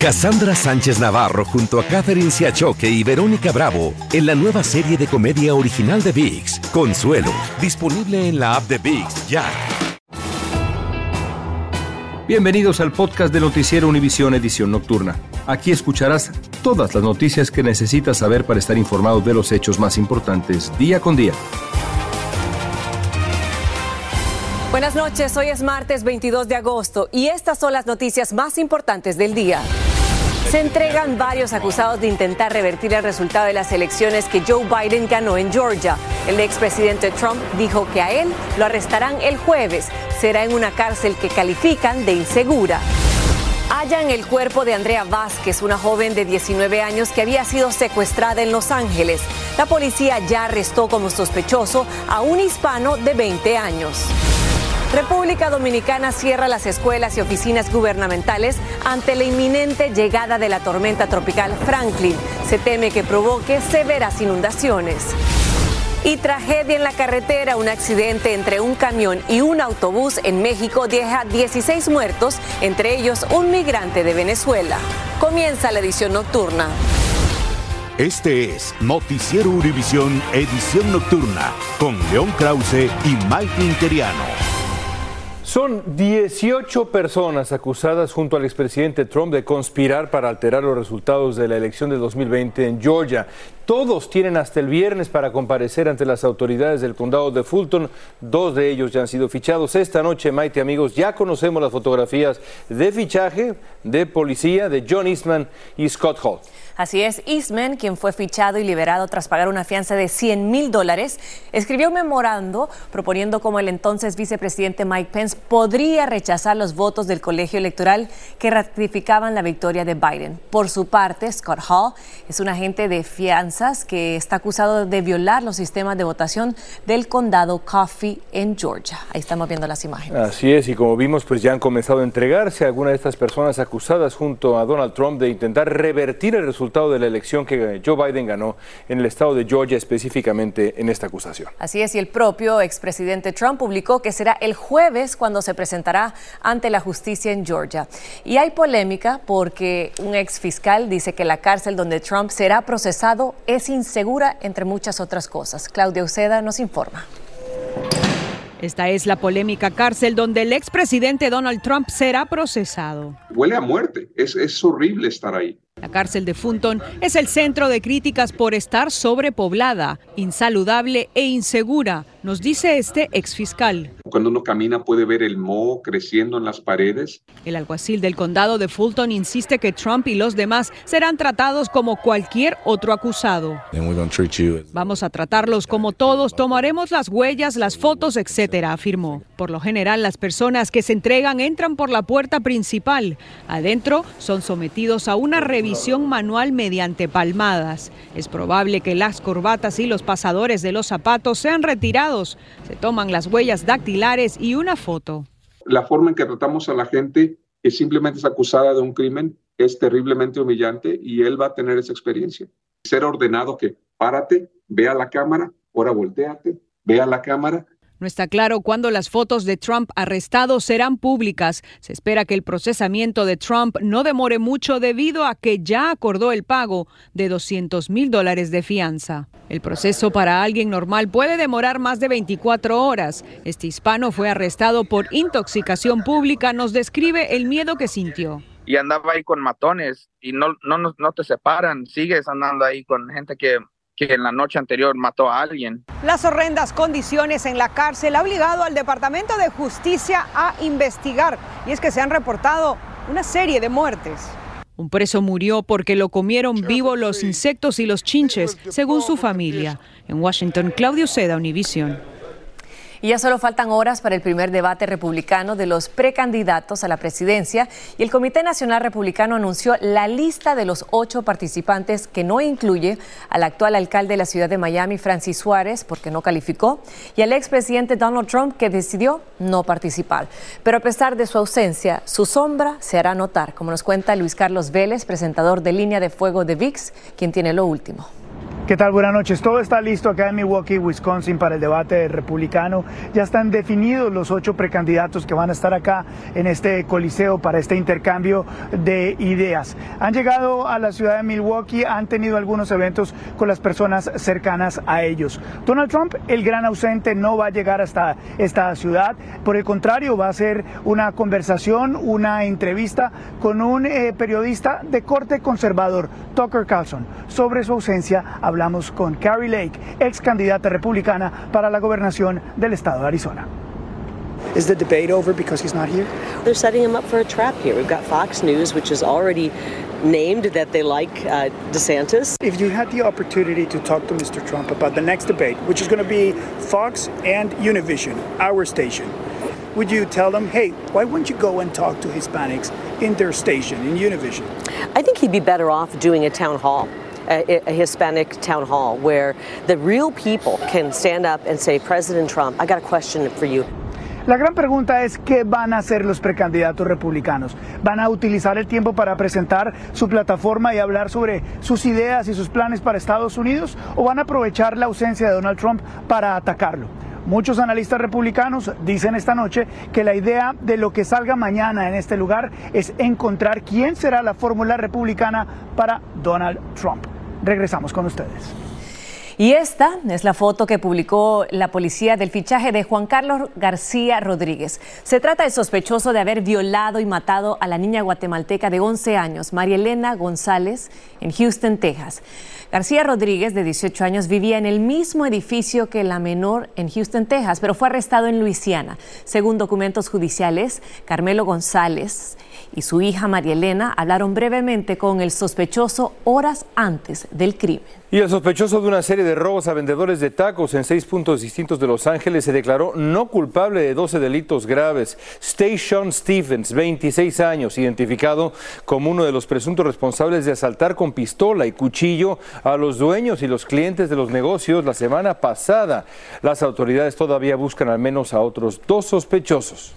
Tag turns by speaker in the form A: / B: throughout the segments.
A: Cassandra Sánchez Navarro junto a Catherine Siachoque y Verónica Bravo en la nueva serie de comedia original de VIX, Consuelo, disponible en la app de VIX ya.
B: Bienvenidos al podcast de Noticiero Univisión Edición Nocturna. Aquí escucharás todas las noticias que necesitas saber para estar informado de los hechos más importantes día con día.
C: Buenas noches, hoy es martes 22 de agosto y estas son las noticias más importantes del día. Se entregan varios acusados de intentar revertir el resultado de las elecciones que Joe Biden ganó en Georgia. El expresidente Trump dijo que a él lo arrestarán el jueves. Será en una cárcel que califican de insegura. Hallan el cuerpo de Andrea Vázquez, una joven de 19 años que había sido secuestrada en Los Ángeles. La policía ya arrestó como sospechoso a un hispano de 20 años. República Dominicana cierra las escuelas y oficinas gubernamentales ante la inminente llegada de la tormenta tropical Franklin. Se teme que provoque severas inundaciones. Y tragedia en la carretera, un accidente entre un camión y un autobús en México deja 16 muertos, entre ellos un migrante de Venezuela. Comienza la edición nocturna.
A: Este es Noticiero Univisión Edición Nocturna con León Krause y Mike Interiano.
B: Son 18 personas acusadas junto al expresidente Trump de conspirar para alterar los resultados de la elección de 2020 en Georgia. Todos tienen hasta el viernes para comparecer ante las autoridades del condado de Fulton. Dos de ellos ya han sido fichados. Esta noche, Maite, amigos, ya conocemos las fotografías de fichaje de policía de John Eastman y Scott Hall.
C: Así es, Eastman, quien fue fichado y liberado tras pagar una fianza de 100 mil dólares, escribió un memorando proponiendo cómo el entonces vicepresidente Mike Pence podría rechazar los votos del colegio electoral que ratificaban la victoria de Biden. Por su parte, Scott Hall es un agente de fianzas que está acusado de violar los sistemas de votación del condado Coffee en Georgia. Ahí estamos viendo las imágenes.
B: Así es, y como vimos, pues ya han comenzado a entregarse algunas de estas personas acusadas junto a Donald Trump de intentar revertir el resultado de la elección que Joe Biden ganó en el estado de Georgia, específicamente en esta acusación.
C: Así es, y el propio expresidente Trump publicó que será el jueves cuando se presentará ante la justicia en Georgia. Y hay polémica porque un ex fiscal dice que la cárcel donde Trump será procesado es insegura, entre muchas otras cosas. Claudia Uceda nos informa.
D: Esta es la polémica cárcel donde el expresidente Donald Trump será procesado.
E: Huele a muerte, es, es horrible estar ahí.
D: La cárcel de Funton es el centro de críticas por estar sobrepoblada, insaludable e insegura, nos dice este exfiscal.
E: Cuando uno camina puede ver el moho creciendo en las paredes.
D: El alguacil del condado de Fulton insiste que Trump y los demás serán tratados como cualquier otro acusado. Vamos a tratarlos como todos, tomaremos las huellas, las fotos, etcétera, afirmó. Por lo general, las personas que se entregan entran por la puerta principal. Adentro son sometidos a una revisión manual mediante palmadas. Es probable que las corbatas y los pasadores de los zapatos sean retirados se toman las huellas dactilares y una foto.
E: La forma en que tratamos a la gente que simplemente es acusada de un crimen es terriblemente humillante y él va a tener esa experiencia. Ser ordenado que párate, ve a la cámara, ahora volteate, ve a la cámara
D: no está claro cuándo las fotos de Trump arrestado serán públicas. Se espera que el procesamiento de Trump no demore mucho debido a que ya acordó el pago de 200 mil dólares de fianza. El proceso para alguien normal puede demorar más de 24 horas. Este hispano fue arrestado por intoxicación pública. Nos describe el miedo que sintió
F: y andaba ahí con matones y no, no, no te separan, sigues andando ahí con gente que que en la noche anterior mató a alguien.
D: Las horrendas condiciones en la cárcel ha obligado al Departamento de Justicia a investigar y es que se han reportado una serie de muertes. Un preso murió porque lo comieron vivo los insectos y los chinches, según su familia. En Washington, Claudio Seda, Univision.
C: Y ya solo faltan horas para el primer debate republicano de los precandidatos a la presidencia y el Comité Nacional Republicano anunció la lista de los ocho participantes que no incluye al actual alcalde de la ciudad de Miami, Francis Suárez, porque no calificó, y al expresidente Donald Trump, que decidió no participar. Pero a pesar de su ausencia, su sombra se hará notar, como nos cuenta Luis Carlos Vélez, presentador de Línea de Fuego de VIX, quien tiene lo último.
G: ¿Qué tal? Buenas noches. Todo está listo acá en Milwaukee, Wisconsin para el debate republicano. Ya están definidos los ocho precandidatos que van a estar acá en este coliseo para este intercambio de ideas. Han llegado a la ciudad de Milwaukee, han tenido algunos eventos con las personas cercanas a ellos. Donald Trump, el gran ausente, no va a llegar hasta esta ciudad. Por el contrario, va a ser una conversación, una entrevista con un eh, periodista de corte conservador, Tucker Carlson, sobre su ausencia hablamos con Carrie Lake, ex candidata republicana para la gobernación del estado de Arizona.
H: Is the debate over because he's not here?
I: They're setting him up for a trap here. We've got Fox News, which is already named that they like uh, DeSantis.
H: If you had the opportunity to talk to Mr. Trump about the next debate, which is going to be Fox and Univision, our station, would you tell them, hey, why wouldn't you go and talk to Hispanics in their station, in Univision?
I: I think he'd be better off doing a town hall a, Hispanic town hall where the real people can stand up and say, President Trump, I got a question for you.
G: La gran pregunta es qué van a hacer los precandidatos republicanos. ¿Van a utilizar el tiempo para presentar su plataforma y hablar sobre sus ideas y sus planes para Estados Unidos o van a aprovechar la ausencia de Donald Trump para atacarlo? Muchos analistas republicanos dicen esta noche que la idea de lo que salga mañana en este lugar es encontrar quién será la fórmula republicana para Donald Trump. Regresamos con ustedes.
C: Y esta es la foto que publicó la policía del fichaje de Juan Carlos García Rodríguez. Se trata del sospechoso de haber violado y matado a la niña guatemalteca de 11 años, María Elena González, en Houston, Texas. García Rodríguez, de 18 años, vivía en el mismo edificio que la menor en Houston, Texas, pero fue arrestado en Luisiana. Según documentos judiciales, Carmelo González y su hija María Elena hablaron brevemente con el sospechoso horas antes del crimen.
B: Y el sospechoso de una serie de robos a vendedores de tacos en seis puntos distintos de Los Ángeles se declaró no culpable de 12 delitos graves. Station Stephens, 26 años, identificado como uno de los presuntos responsables de asaltar con pistola y cuchillo a los dueños y los clientes de los negocios la semana pasada. Las autoridades todavía buscan al menos a otros dos sospechosos.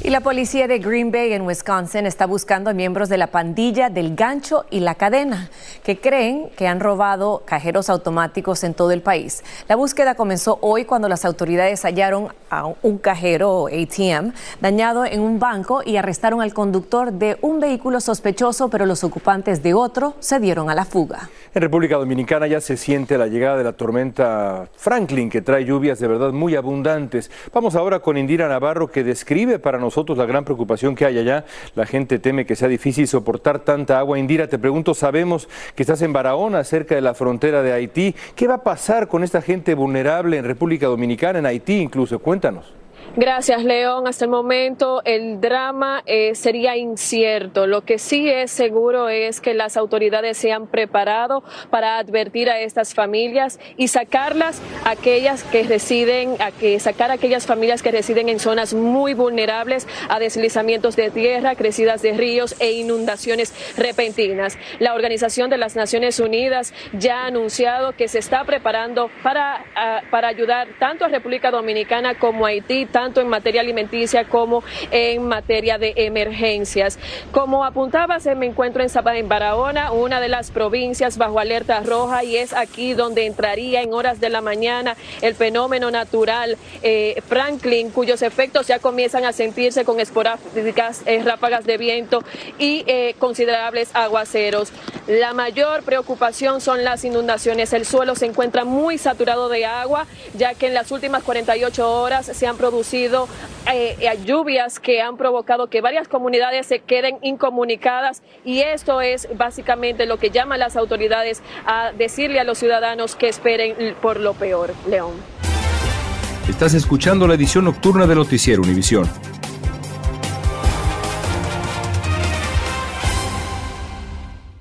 C: Y la policía de Green Bay en Wisconsin está buscando a miembros de la pandilla del gancho y la cadena, que creen que han robado cajeros automáticos en todo el país. La búsqueda comenzó hoy cuando las autoridades hallaron a un cajero ATM dañado en un banco y arrestaron al conductor de un vehículo sospechoso, pero los ocupantes de otro se dieron a la fuga.
B: En República Dominicana ya se siente la llegada de la tormenta Franklin, que trae lluvias de verdad muy abundantes. Vamos ahora con Indira Navarro, que describe para nosotros nosotros la gran preocupación que hay allá. La gente teme que sea difícil soportar tanta agua. Indira, te pregunto, sabemos que estás en Barahona, cerca de la frontera de Haití. ¿Qué va a pasar con esta gente vulnerable en República Dominicana, en Haití incluso? Cuéntanos.
J: Gracias, León. Hasta el momento el drama eh, sería incierto. Lo que sí es seguro es que las autoridades se han preparado para advertir a estas familias y sacarlas aquellas que residen, a que sacar aquellas familias que residen en zonas muy vulnerables a deslizamientos de tierra, crecidas de ríos e inundaciones repentinas. La Organización de las Naciones Unidas ya ha anunciado que se está preparando para, ah, para ayudar tanto a República Dominicana como a Haití en materia alimenticia como en materia de emergencias. Como apuntaba, se me encuentro en, en Barahona, una de las provincias bajo alerta roja, y es aquí donde entraría en horas de la mañana el fenómeno natural eh, Franklin, cuyos efectos ya comienzan a sentirse con esporádicas eh, ráfagas de viento y eh, considerables aguaceros. La mayor preocupación son las inundaciones. El suelo se encuentra muy saturado de agua, ya que en las últimas 48 horas se han producido sido eh, eh, lluvias que han provocado que varias comunidades se queden incomunicadas y esto es básicamente lo que llama a las autoridades a decirle a los ciudadanos que esperen por lo peor. León.
A: Estás escuchando la edición nocturna de Noticiero Univisión.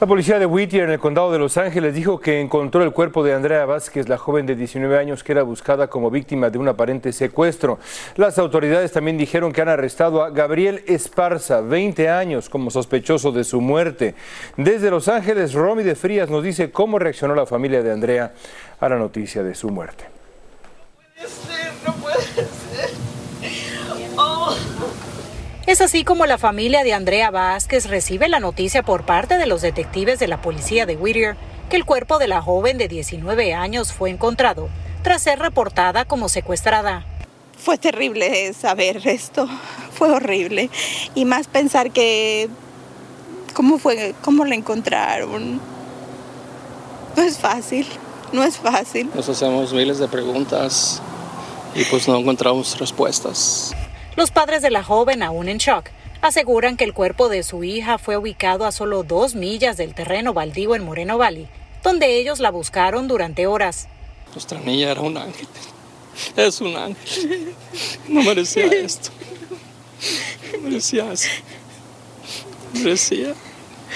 B: La policía de Whittier en el condado de Los Ángeles dijo que encontró el cuerpo de Andrea Vázquez, la joven de 19 años que era buscada como víctima de un aparente secuestro. Las autoridades también dijeron que han arrestado a Gabriel Esparza, 20 años, como sospechoso de su muerte. Desde Los Ángeles, Romy de Frías nos dice cómo reaccionó la familia de Andrea a la noticia de su muerte.
K: No puede ser,
L: Oh. Es así como la familia de Andrea Vázquez recibe la noticia por parte de los detectives de la policía de Whittier que el cuerpo de la joven de 19 años fue encontrado tras ser reportada como secuestrada.
K: Fue terrible saber esto, fue horrible y más pensar que cómo fue, cómo la encontraron. No es fácil, no es fácil.
M: Nos hacemos miles de preguntas y pues no encontramos respuestas.
L: Los padres de la joven, aún en shock, aseguran que el cuerpo de su hija fue ubicado a solo dos millas del terreno baldío en Moreno Valley, donde ellos la buscaron durante horas.
M: Nuestra niña era un ángel. Es un ángel. No merecía esto. No merecía eso. Merecía.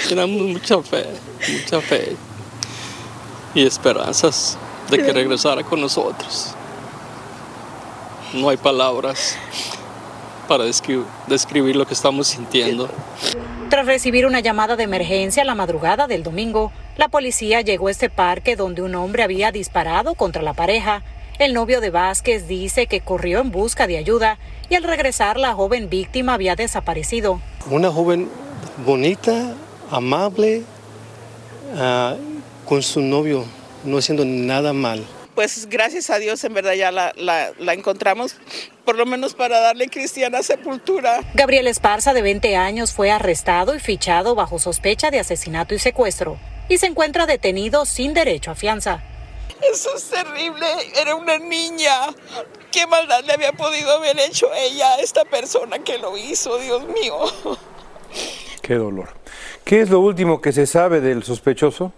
M: Teníamos mucha fe, mucha fe y esperanzas de que regresara con nosotros. No hay palabras para describir lo que estamos sintiendo.
L: Tras recibir una llamada de emergencia la madrugada del domingo, la policía llegó a este parque donde un hombre había disparado contra la pareja. El novio de Vázquez dice que corrió en busca de ayuda y al regresar la joven víctima había desaparecido.
M: Una joven bonita, amable, uh, con su novio, no haciendo nada mal
K: pues gracias a Dios en verdad ya la, la, la, encontramos, por lo menos para darle cristiana sepultura.
L: Gabriel Esparza, de 20 años, fue arrestado y fichado bajo sospecha de asesinato y secuestro y se encuentra detenido sin derecho a fianza.
K: Eso es terrible, era una niña. ¿Qué maldad le había podido haber hecho ella a esta persona que lo hizo, Dios mío?
B: Qué dolor. ¿Qué es lo último que se sabe del sospechoso?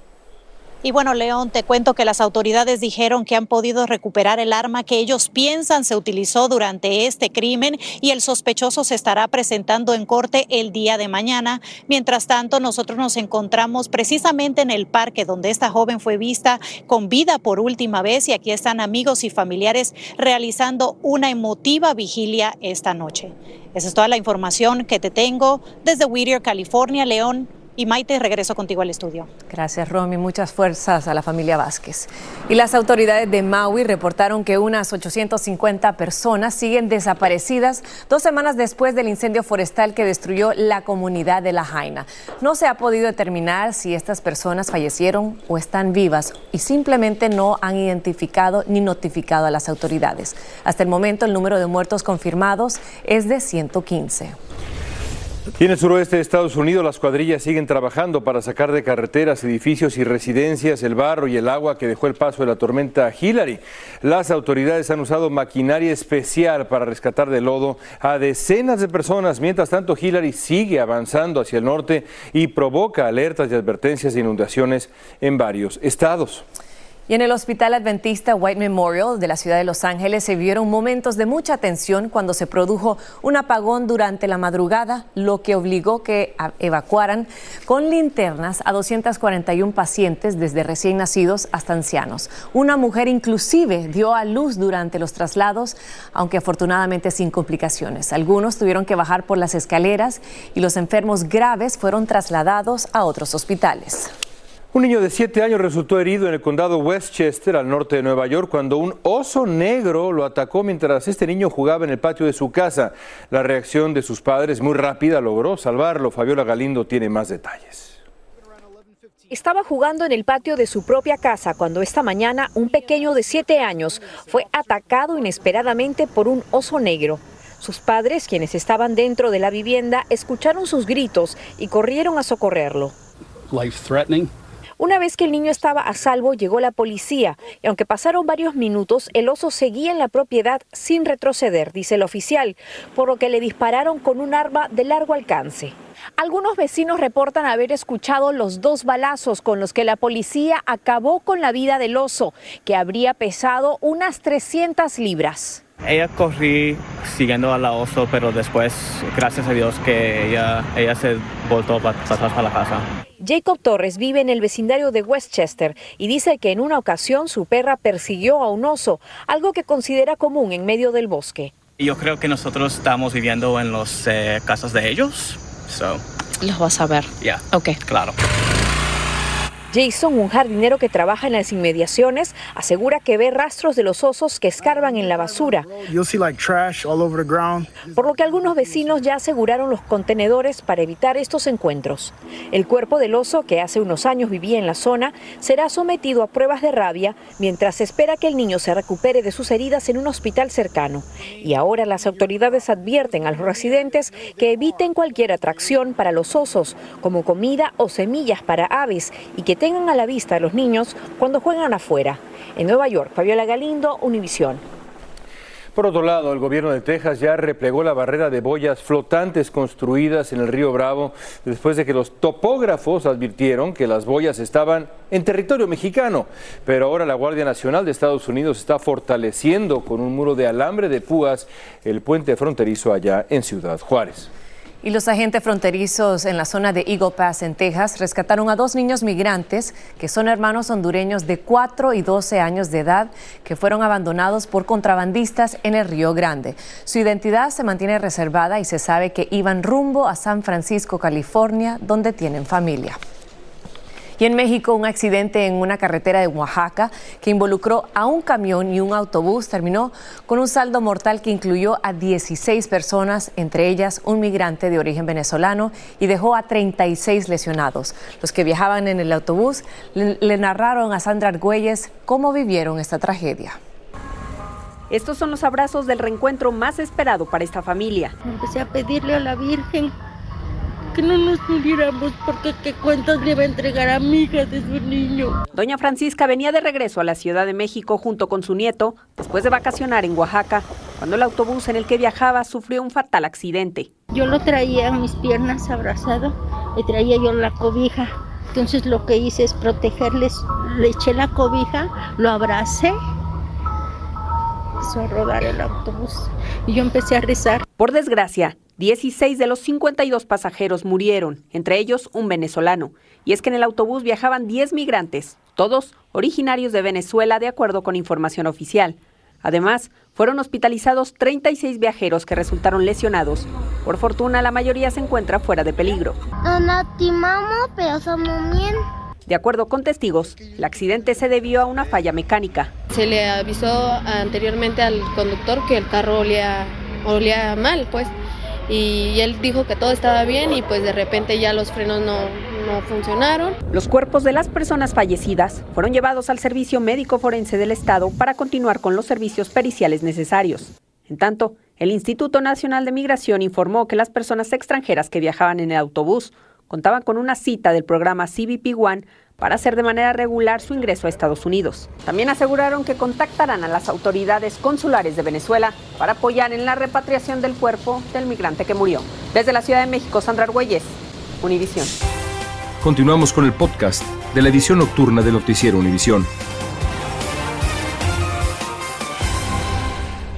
L: Y bueno, León, te cuento que las autoridades dijeron que han podido recuperar el arma que ellos piensan se utilizó durante este crimen y el sospechoso se estará presentando en corte el día de mañana. Mientras tanto, nosotros nos encontramos precisamente en el parque donde esta joven fue vista con vida por última vez y aquí están amigos y familiares realizando una emotiva vigilia esta noche. Esa es toda la información que te tengo desde Whittier, California. León, y Maite, regreso contigo al estudio.
C: Gracias, Romy. Muchas fuerzas a la familia Vázquez. Y las autoridades de Maui reportaron que unas 850 personas siguen desaparecidas dos semanas después del incendio forestal que destruyó la comunidad de La Jaina. No se ha podido determinar si estas personas fallecieron o están vivas y simplemente no han identificado ni notificado a las autoridades. Hasta el momento, el número de muertos confirmados es de 115.
B: En el suroeste de Estados Unidos las cuadrillas siguen trabajando para sacar de carreteras, edificios y residencias el barro y el agua que dejó el paso de la tormenta Hillary. Las autoridades han usado maquinaria especial para rescatar del lodo a decenas de personas. Mientras tanto, Hillary sigue avanzando hacia el norte y provoca alertas y advertencias de inundaciones en varios estados.
C: Y en el Hospital Adventista White Memorial de la ciudad de Los Ángeles se vieron momentos de mucha tensión cuando se produjo un apagón durante la madrugada, lo que obligó que evacuaran con linternas a 241 pacientes desde recién nacidos hasta ancianos. Una mujer inclusive dio a luz durante los traslados, aunque afortunadamente sin complicaciones. Algunos tuvieron que bajar por las escaleras y los enfermos graves fueron trasladados a otros hospitales.
B: Un niño de 7 años resultó herido en el condado Westchester, al norte de Nueva York, cuando un oso negro lo atacó mientras este niño jugaba en el patio de su casa. La reacción de sus padres muy rápida logró salvarlo. Fabiola Galindo tiene más detalles.
N: Estaba jugando en el patio de su propia casa cuando esta mañana un pequeño de 7 años fue atacado inesperadamente por un oso negro. Sus padres, quienes estaban dentro de la vivienda, escucharon sus gritos y corrieron a socorrerlo.
O: Life threatening.
N: Una vez que el niño estaba a salvo, llegó la policía y aunque pasaron varios minutos, el oso seguía en la propiedad sin retroceder, dice el oficial, por lo que le dispararon con un arma de largo alcance. Algunos vecinos reportan haber escuchado los dos balazos con los que la policía acabó con la vida del oso, que habría pesado unas 300 libras.
O: Ella corrí siguiendo a la oso, pero después, gracias a Dios, que ella, ella se voltó para atrás para la casa.
N: Jacob Torres vive en el vecindario de Westchester y dice que en una ocasión su perra persiguió a un oso, algo que considera común en medio del bosque.
O: Yo creo que nosotros estamos viviendo en las eh, casas de ellos. So.
P: Los vas a ver.
O: Ya.
P: Ok.
O: Claro.
N: Jason, un jardinero que trabaja en las inmediaciones, asegura que ve rastros de los osos que escarban en la basura. Por lo que algunos vecinos ya aseguraron los contenedores para evitar estos encuentros. El cuerpo del oso, que hace unos años vivía en la zona, será sometido a pruebas de rabia mientras se espera que el niño se recupere de sus heridas en un hospital cercano. Y ahora las autoridades advierten a los residentes que eviten cualquier atracción para los osos, como comida o semillas para aves, y que tengan a la vista a los niños cuando juegan afuera. En Nueva York, Fabiola Galindo, Univisión.
B: Por otro lado, el gobierno de Texas ya replegó la barrera de boyas flotantes construidas en el río Bravo después de que los topógrafos advirtieron que las boyas estaban en territorio mexicano. Pero ahora la Guardia Nacional de Estados Unidos está fortaleciendo con un muro de alambre de púas el puente fronterizo allá en Ciudad Juárez.
C: Y los agentes fronterizos en la zona de Eagle Pass, en Texas, rescataron a dos niños migrantes que son hermanos hondureños de 4 y 12 años de edad que fueron abandonados por contrabandistas en el Río Grande. Su identidad se mantiene reservada y se sabe que iban rumbo a San Francisco, California, donde tienen familia. Y en México, un accidente en una carretera de Oaxaca que involucró a un camión y un autobús terminó con un saldo mortal que incluyó a 16 personas, entre ellas un migrante de origen venezolano, y dejó a 36 lesionados. Los que viajaban en el autobús le, le narraron a Sandra Argüelles cómo vivieron esta tragedia.
Q: Estos son los abrazos del reencuentro más esperado para esta familia.
R: Empecé a pedirle a la Virgen que no nos muriéramos porque qué cuentas le iba a entregar a mi hija de su niño.
Q: Doña Francisca venía de regreso a la Ciudad de México junto con su nieto después de vacacionar en Oaxaca, cuando el autobús en el que viajaba sufrió un fatal accidente.
R: Yo lo traía en mis piernas abrazado y traía yo la cobija. Entonces lo que hice es protegerles, le eché la cobija, lo abracé empezó a rodar el autobús y yo empecé a rezar.
Q: Por desgracia, 16 de los 52 pasajeros murieron, entre ellos un venezolano. Y es que en el autobús viajaban 10 migrantes, todos originarios de Venezuela, de acuerdo con información oficial. Además, fueron hospitalizados 36 viajeros que resultaron lesionados. Por fortuna, la mayoría se encuentra fuera de peligro.
R: Nos lastimamos, pero somos bien.
Q: De acuerdo con testigos, el accidente se debió a una falla mecánica.
S: Se le avisó anteriormente al conductor que el carro olía, olía mal, pues, y él dijo que todo estaba bien y pues de repente ya los frenos no, no funcionaron.
Q: Los cuerpos de las personas fallecidas fueron llevados al Servicio Médico Forense del Estado para continuar con los servicios periciales necesarios. En tanto, el Instituto Nacional de Migración informó que las personas extranjeras que viajaban en el autobús contaban con una cita del programa CBP One para hacer de manera regular su ingreso a Estados Unidos. También aseguraron que contactarán a las autoridades consulares de Venezuela para apoyar en la repatriación del cuerpo del migrante que murió. Desde la Ciudad de México, Sandra Argüelles, Univisión.
A: Continuamos con el podcast de la edición nocturna de Noticiero Univisión.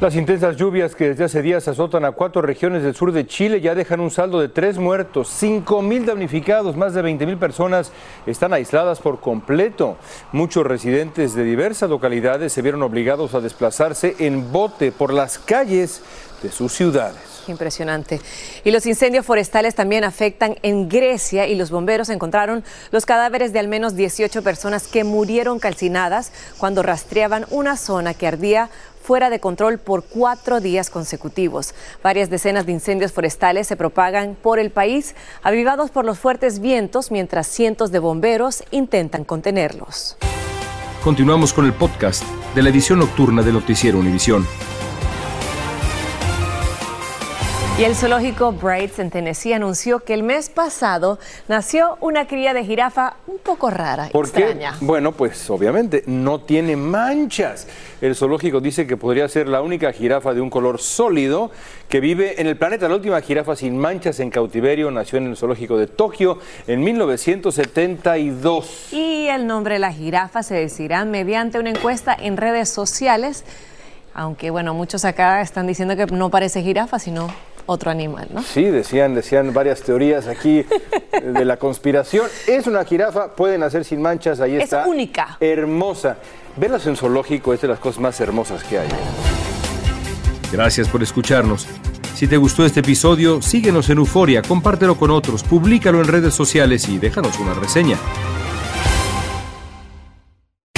B: Las intensas lluvias que desde hace días azotan a cuatro regiones del sur de Chile ya dejan un saldo de tres muertos, cinco mil damnificados, más de 20 mil personas están aisladas por completo. Muchos residentes de diversas localidades se vieron obligados a desplazarse en bote por las calles de sus ciudades.
C: Impresionante. Y los incendios forestales también afectan en Grecia y los bomberos encontraron los cadáveres de al menos 18 personas que murieron calcinadas cuando rastreaban una zona que ardía fuera de control por cuatro días consecutivos. Varias decenas de incendios forestales se propagan por el país, avivados por los fuertes vientos, mientras cientos de bomberos intentan contenerlos.
A: Continuamos con el podcast de la edición nocturna de Noticiero Univisión.
C: Y el zoológico Brights en Tennessee anunció que el mes pasado nació una cría de jirafa un poco rara,
B: ¿Por qué?
C: extraña.
B: Bueno, pues obviamente no tiene manchas. El zoológico dice que podría ser la única jirafa de un color sólido que vive en el planeta. La última jirafa sin manchas en cautiverio nació en el zoológico de Tokio en 1972.
C: Y el nombre de la jirafa se decidirá mediante una encuesta en redes sociales. Aunque bueno, muchos acá están diciendo que no parece jirafa, sino otro animal, ¿no?
B: Sí, decían, decían varias teorías aquí de la conspiración. Es una jirafa, pueden hacer sin manchas, ahí está.
C: Es única.
B: Hermosa. Verlas en zoológico es de las cosas más hermosas que hay. Gracias por escucharnos. Si te gustó este episodio, síguenos en Euforia, compártelo con otros, públicalo en redes sociales y déjanos una reseña.